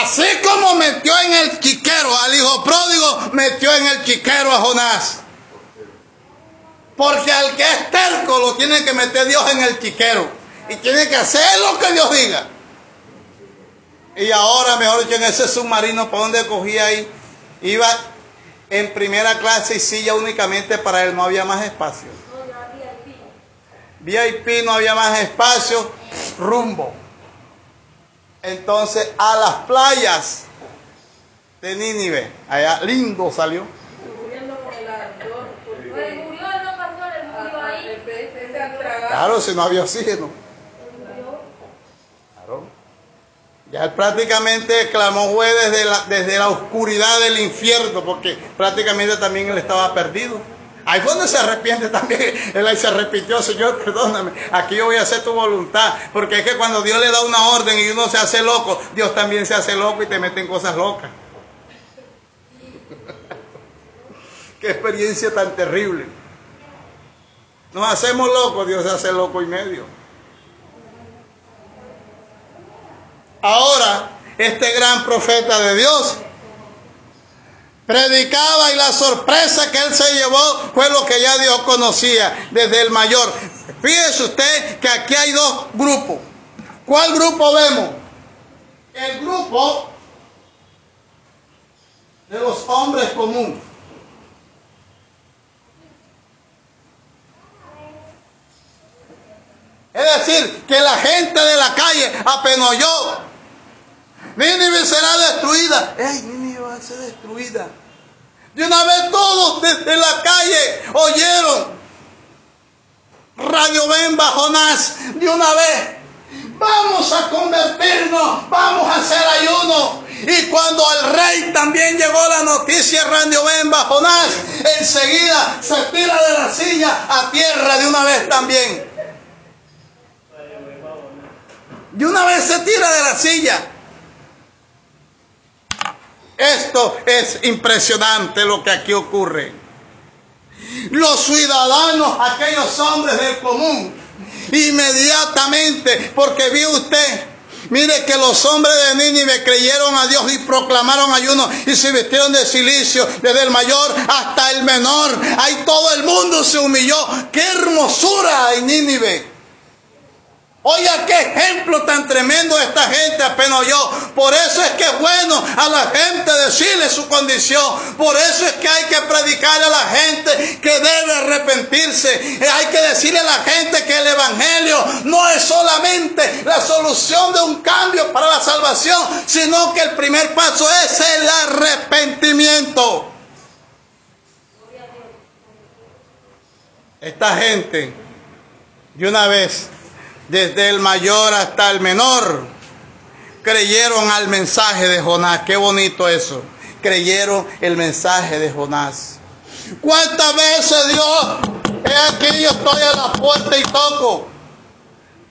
Así como metió en el chiquero al hijo pródigo, metió en el chiquero a Jonás. Porque al que es terco lo tiene que meter Dios en el chiquero. Y tiene que hacer lo que Dios diga. Y ahora, mejor dicho, en ese submarino, ¿para dónde cogía ahí? Iba en primera clase y silla únicamente para él, no había más espacio. VIP no había más espacio, rumbo. Entonces a las playas de Nínive, allá lindo salió. Claro, si no había oxígeno. Él murió. Claro. Ya él prácticamente clamó fue desde la, desde la oscuridad del infierno, porque prácticamente también él estaba perdido. Ahí fue se arrepiente también. Él ahí se arrepintió, Señor, perdóname. Aquí yo voy a hacer tu voluntad. Porque es que cuando Dios le da una orden y uno se hace loco, Dios también se hace loco y te mete en cosas locas. Qué experiencia tan terrible. Nos hacemos locos, Dios se hace loco y medio. Ahora, este gran profeta de Dios predicaba y la sorpresa que él se llevó fue lo que ya Dios conocía desde el mayor. Fíjese usted que aquí hay dos grupos. ¿Cuál grupo vemos? El grupo de los hombres comunes. Es decir, que la gente de la calle apenas. Nínive será destruida. ¡Ey, Nínive va a ser destruida! De una vez todos desde la calle oyeron. Radio Bemba, Jonás, de una vez. Vamos a convertirnos, vamos a hacer ayuno. Y cuando al rey también llegó la noticia, Radio Bemba, Jonás, enseguida se tira de la silla a tierra de una vez también. De una vez se tira de la silla. Esto es impresionante lo que aquí ocurre. Los ciudadanos, aquellos hombres del común, inmediatamente, porque vio usted, mire que los hombres de Nínive creyeron a Dios y proclamaron ayuno y se vistieron de silicio, desde el mayor hasta el menor. Ahí todo el mundo se humilló. ¡Qué hermosura hay Nínive! Oiga, qué ejemplo tan tremendo esta gente apenas yo. Por eso es que es bueno a la gente decirle su condición. Por eso es que hay que predicarle a la gente que debe arrepentirse. Hay que decirle a la gente que el Evangelio no es solamente la solución de un cambio para la salvación, sino que el primer paso es el arrepentimiento. Esta gente, de una vez, desde el mayor hasta el menor, creyeron al mensaje de Jonás. Qué bonito eso. Creyeron el mensaje de Jonás. ¿Cuántas veces Dios, he aquí yo estoy a la puerta y toco?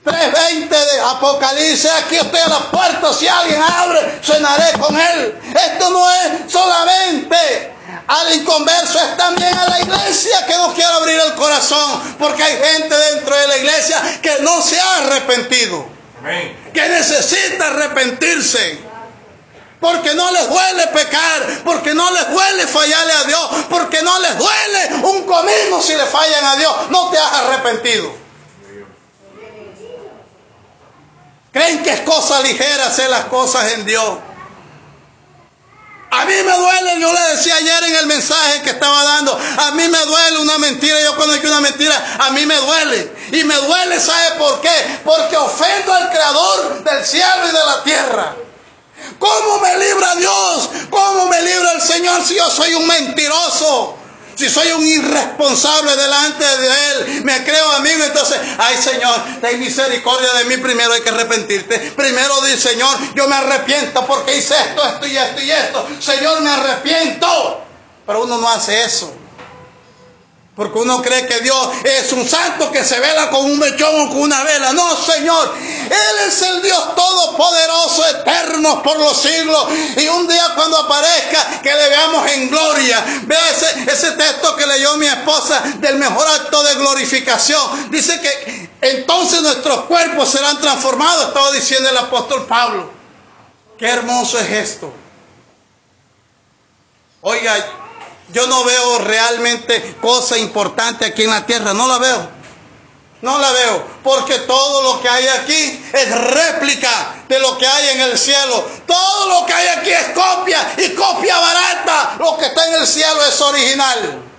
3.20 de Apocalipsis, aquí estoy a la puerta, si alguien abre, cenaré con él. Esto no es solamente al inconverso, es también a la iglesia que no quiere abrir el corazón, porque hay gente dentro de la iglesia que no se ha arrepentido, que necesita arrepentirse. Porque no les duele pecar, porque no les duele fallarle a Dios, porque no les duele un comino si le fallan a Dios. No te has arrepentido. Creen que es cosa ligera hacer las cosas en Dios. A mí me duele, yo le decía ayer en el mensaje que estaba dando, a mí me duele una mentira, yo cuando una mentira, a mí me duele. Y me duele, ¿sabe por qué? Porque ofendo al creador del cielo y de la tierra. ¿Cómo me libra Dios? ¿Cómo me libra el Señor si yo soy un mentiroso? Si soy un irresponsable delante de Él, me creo amigo, entonces, ay Señor, ten misericordia de mí, primero hay que arrepentirte. Primero di, Señor, yo me arrepiento porque hice esto, esto y esto y esto. Señor, me arrepiento. Pero uno no hace eso. Porque uno cree que Dios es un santo que se vela con un mechón o con una vela. No, Señor. Él es el Dios todopoderoso, eterno por los siglos. Y un día cuando aparezca, que le veamos en gloria. Vea ese, ese texto que leyó mi esposa del mejor acto de glorificación. Dice que entonces nuestros cuerpos serán transformados, estaba diciendo el apóstol Pablo. Qué hermoso es esto. Oiga, yo no veo realmente cosa importante aquí en la tierra, no la veo. No la veo, porque todo lo que hay aquí es réplica de lo que hay en el cielo. Todo lo que hay aquí es copia y copia barata. Lo que está en el cielo es original.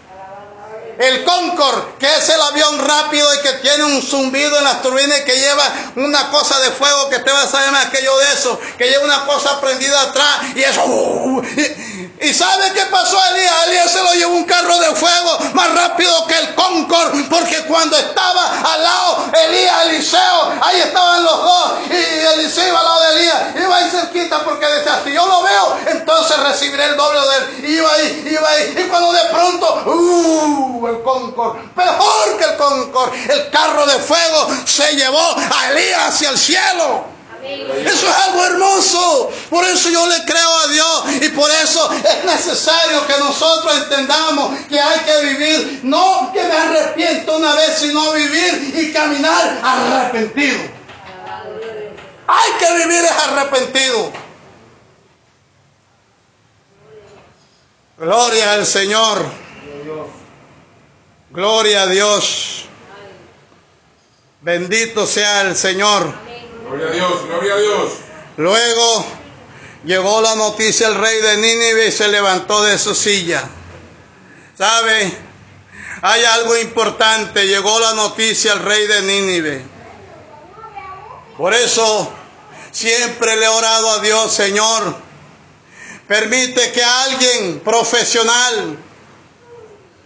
El Concorde, que es el avión rápido y que tiene un zumbido en las turbinas y que lleva una cosa de fuego que te va a saber más aquello de eso, que lleva una cosa prendida atrás y eso. uh, y, y ¿sabe qué pasó a Elías? Elías se lo llevó un carro de fuego más rápido que el Concorde, porque cuando estaba al lado Elías, Eliseo, ahí estaban los dos, y Eliseo iba al lado de Elías, iba ahí cerquita porque decía, si entonces recibiré el doble de él. Y iba ahí, iba ahí, y cuando de pronto, ¡uh! el Concorde, mejor que el Concorde, el carro de fuego se llevó a Elías hacia el cielo. Eso es algo hermoso. Por eso yo le creo a Dios y por eso es necesario que nosotros entendamos que hay que vivir, no que me arrepiento una vez, sino vivir y caminar arrepentido. Hay que vivir es arrepentido. Gloria al Señor. Gloria a Dios. Bendito sea el Señor. Gloria a Dios, gloria a Dios. Luego llegó la noticia al rey de Nínive y se levantó de su silla. ¿Sabe? Hay algo importante. Llegó la noticia al rey de Nínive. Por eso siempre le he orado a Dios, Señor. Permite que alguien profesional,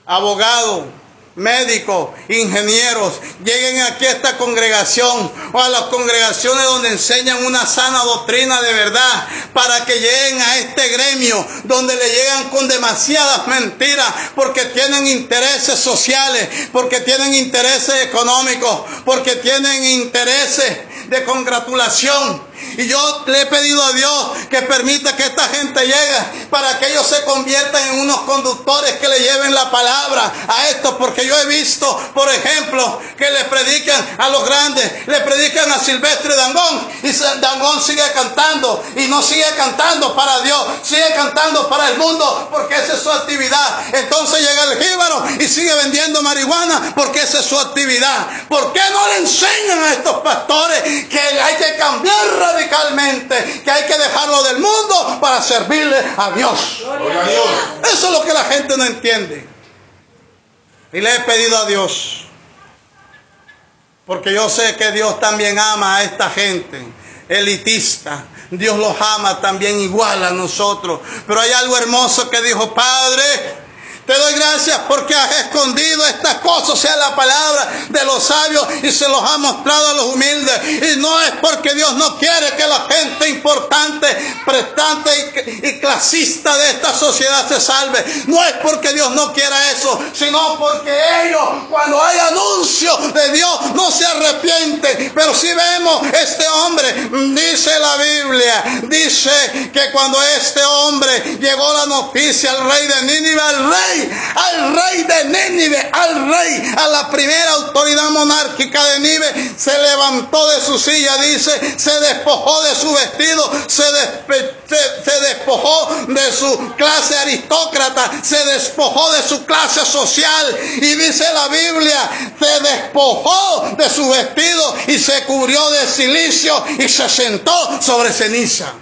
abogado, médicos, ingenieros, lleguen aquí a esta congregación o a las congregaciones donde enseñan una sana doctrina de verdad, para que lleguen a este gremio donde le llegan con demasiadas mentiras, porque tienen intereses sociales, porque tienen intereses económicos, porque tienen intereses de congratulación. Y yo le he pedido a Dios que permita que esta gente llegue para que ellos se conviertan en unos conductores que le lleven la palabra a esto, porque yo he visto, por ejemplo, que le predican a los grandes, le predican a Silvestre Dangón y Dangón sigue cantando y no sigue cantando para Dios, sigue cantando para el mundo porque esa es su actividad. Entonces llega el jíbaro y sigue vendiendo marihuana porque esa es su actividad. ¿Por qué no le enseñan a estos pastores que hay que cambiar radicalmente, que hay que dejarlo del mundo para servirle a Dios? Gloria a Dios. Eso es lo que la gente no entiende. Y le he pedido a Dios, porque yo sé que Dios también ama a esta gente elitista. Dios los ama también igual a nosotros. Pero hay algo hermoso que dijo, Padre, te doy gracias porque has escondido estas cosas, sea, la palabra de los sabios y se los ha mostrado a los humildes. Y no es porque Dios no quiere que la gente importante, prestante y, y clasista de esta sociedad se salve. No es porque Dios no quiera eso, sino porque ellos, cuando hay anuncio de Dios, no se arrepienten. Pero si vemos este hombre, dice la Biblia, dice que cuando este hombre llegó la noticia al rey de Nínive, al rey, al rey de Nínive, al rey, a la primera autoridad monárquica de Nínive, se levantó de su silla, dice, se despojó de su vestido, se, se despojó de su clase aristócrata, se despojó de su clase social y dice la Biblia, se despojó de su vestido y se cubrió de silicio y se sentó sobre ceniza.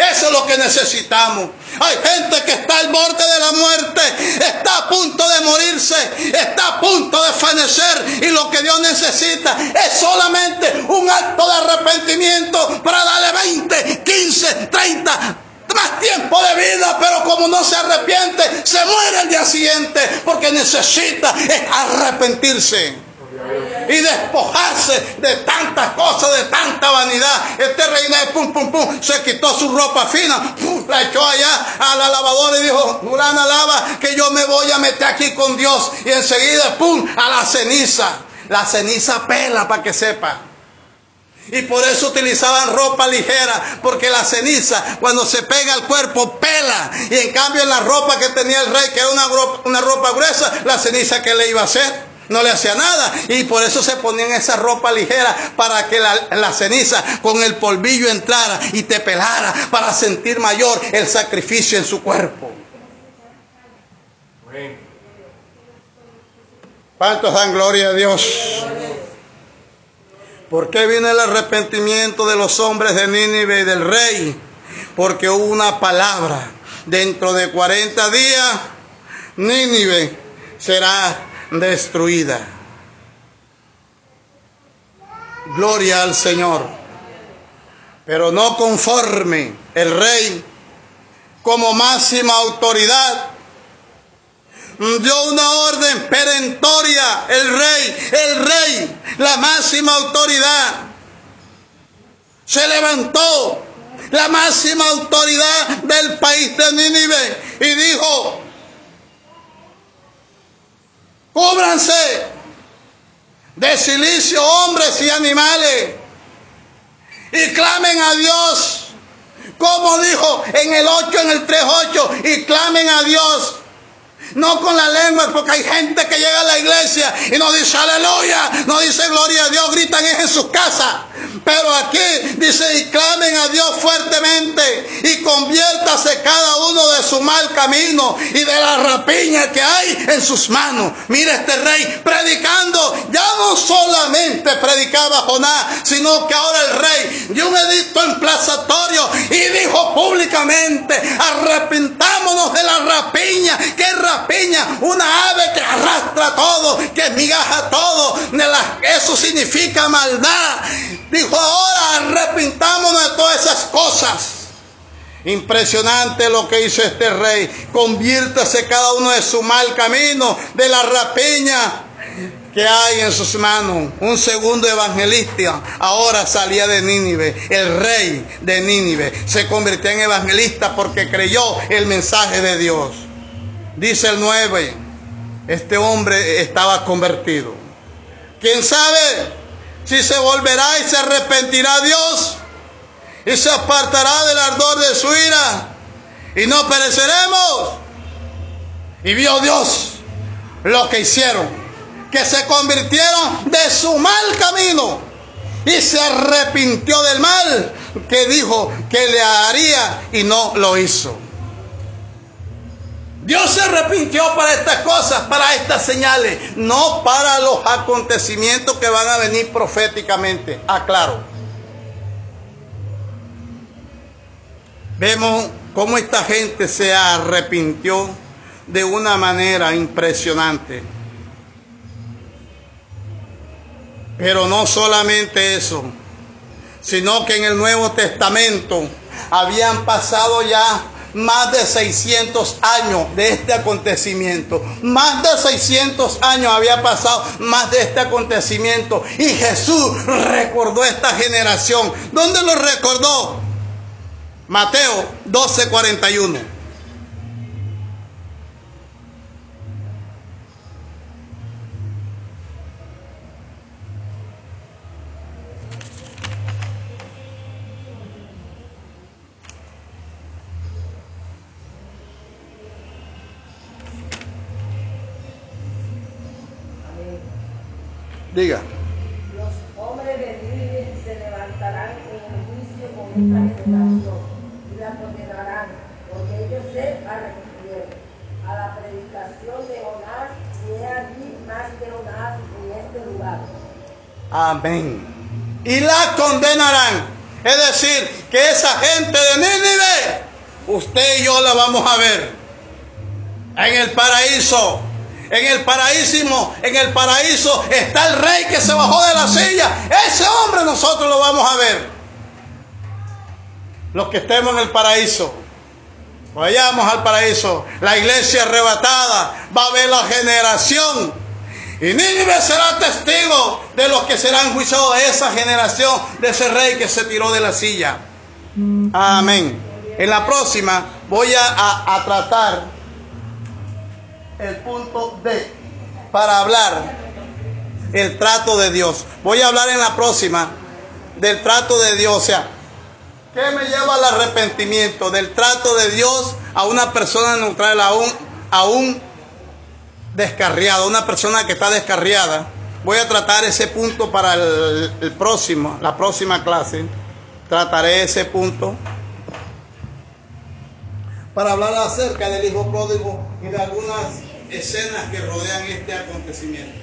Eso es lo que necesitamos. Hay gente que está al borde de la muerte, está a punto de morirse, está a punto de fenecer y lo que Dios necesita es solamente un acto de arrepentimiento para darle 20, 15, 30 más tiempo de vida, pero como no se arrepiente, se muere el día siguiente porque necesita es arrepentirse y despojarse de tantas cosas, de tanta vanidad. Este rey de pum, pum, pum, se quitó su ropa fina, la echó allá a la lavadora y dijo, Fulana lava, que yo me voy a meter aquí con Dios. Y enseguida, pum, a la ceniza. La ceniza pela para que sepa. Y por eso utilizaban ropa ligera, porque la ceniza cuando se pega al cuerpo pela. Y en cambio en la ropa que tenía el rey, que era una una ropa gruesa, la ceniza que le iba a hacer. No le hacía nada. Y por eso se ponían esa ropa ligera para que la, la, ceniza con el polvillo entrara y te pelara para sentir mayor el sacrificio en su cuerpo. ¿Cuántos dan gloria a Dios? ¿Por qué viene el arrepentimiento de los hombres de Nínive y del rey? Porque hubo una palabra. Dentro de 40 días, Nínive será destruida. Gloria al Señor. Pero no conforme el rey como máxima autoridad dio una orden perentoria, el rey, el rey, la máxima autoridad, se levantó, la máxima autoridad del país de Nínive, y dijo, cúbranse de silicio hombres y animales, y clamen a Dios, como dijo en el 8, en el 3.8, y clamen a Dios no con la lengua, porque hay gente que llega a la iglesia y no dice aleluya, no dice gloria a Dios, gritan es en sus casas. Pero aquí dice, y clamen a Dios fuertemente y conviértase cada uno de su mal camino y de la rapiña que hay en sus manos. Mira este rey predicando, no solamente predicaba Jonás, sino que ahora el rey dio un edicto emplazatorio y dijo públicamente, arrepentámonos de la rapiña, que rapiña, una ave que arrastra todo, que migaja todo, eso significa maldad. Dijo, ahora arrepintámonos de todas esas cosas. Impresionante lo que hizo este rey. Conviértase cada uno de su mal camino, de la rapiña que hay en sus manos. Un segundo evangelista ahora salía de Nínive. El rey de Nínive se convirtió en evangelista porque creyó el mensaje de Dios. Dice el 9, este hombre estaba convertido. ¿Quién sabe? si se volverá y se arrepentirá Dios y se apartará del ardor de su ira y no pereceremos. Y vio Dios lo que hicieron, que se convirtieron de su mal camino y se arrepintió del mal que dijo que le haría y no lo hizo. Dios se arrepintió para estas cosas, para estas señales, no para los acontecimientos que van a venir proféticamente. Aclaro. Vemos cómo esta gente se arrepintió de una manera impresionante. Pero no solamente eso, sino que en el Nuevo Testamento habían pasado ya más de 600 años de este acontecimiento. Más de 600 años había pasado más de este acontecimiento. Y Jesús recordó esta generación. ¿Dónde lo recordó? Mateo 12:41. Usted y yo la vamos a ver en el paraíso en el paraíso, en el paraíso está el rey que se bajó de la silla. Ese hombre nosotros lo vamos a ver. Los que estemos en el paraíso. Vayamos al paraíso. La iglesia arrebatada va a ver la generación. Y Nínive será testigo de los que serán juiciados de esa generación, de ese rey que se tiró de la silla. Amén. En la próxima voy a, a, tratar el punto D para hablar el trato de Dios. Voy a hablar en la próxima del trato de Dios. O sea, ¿qué me lleva al arrepentimiento? Del trato de Dios a una persona neutral, a un, a un descarriado, una persona que está descarriada. Voy a tratar ese punto para el próximo, la próxima clase. Trataré ese punto para hablar acerca del hijo pródigo y de algunas escenas que rodean este acontecimiento.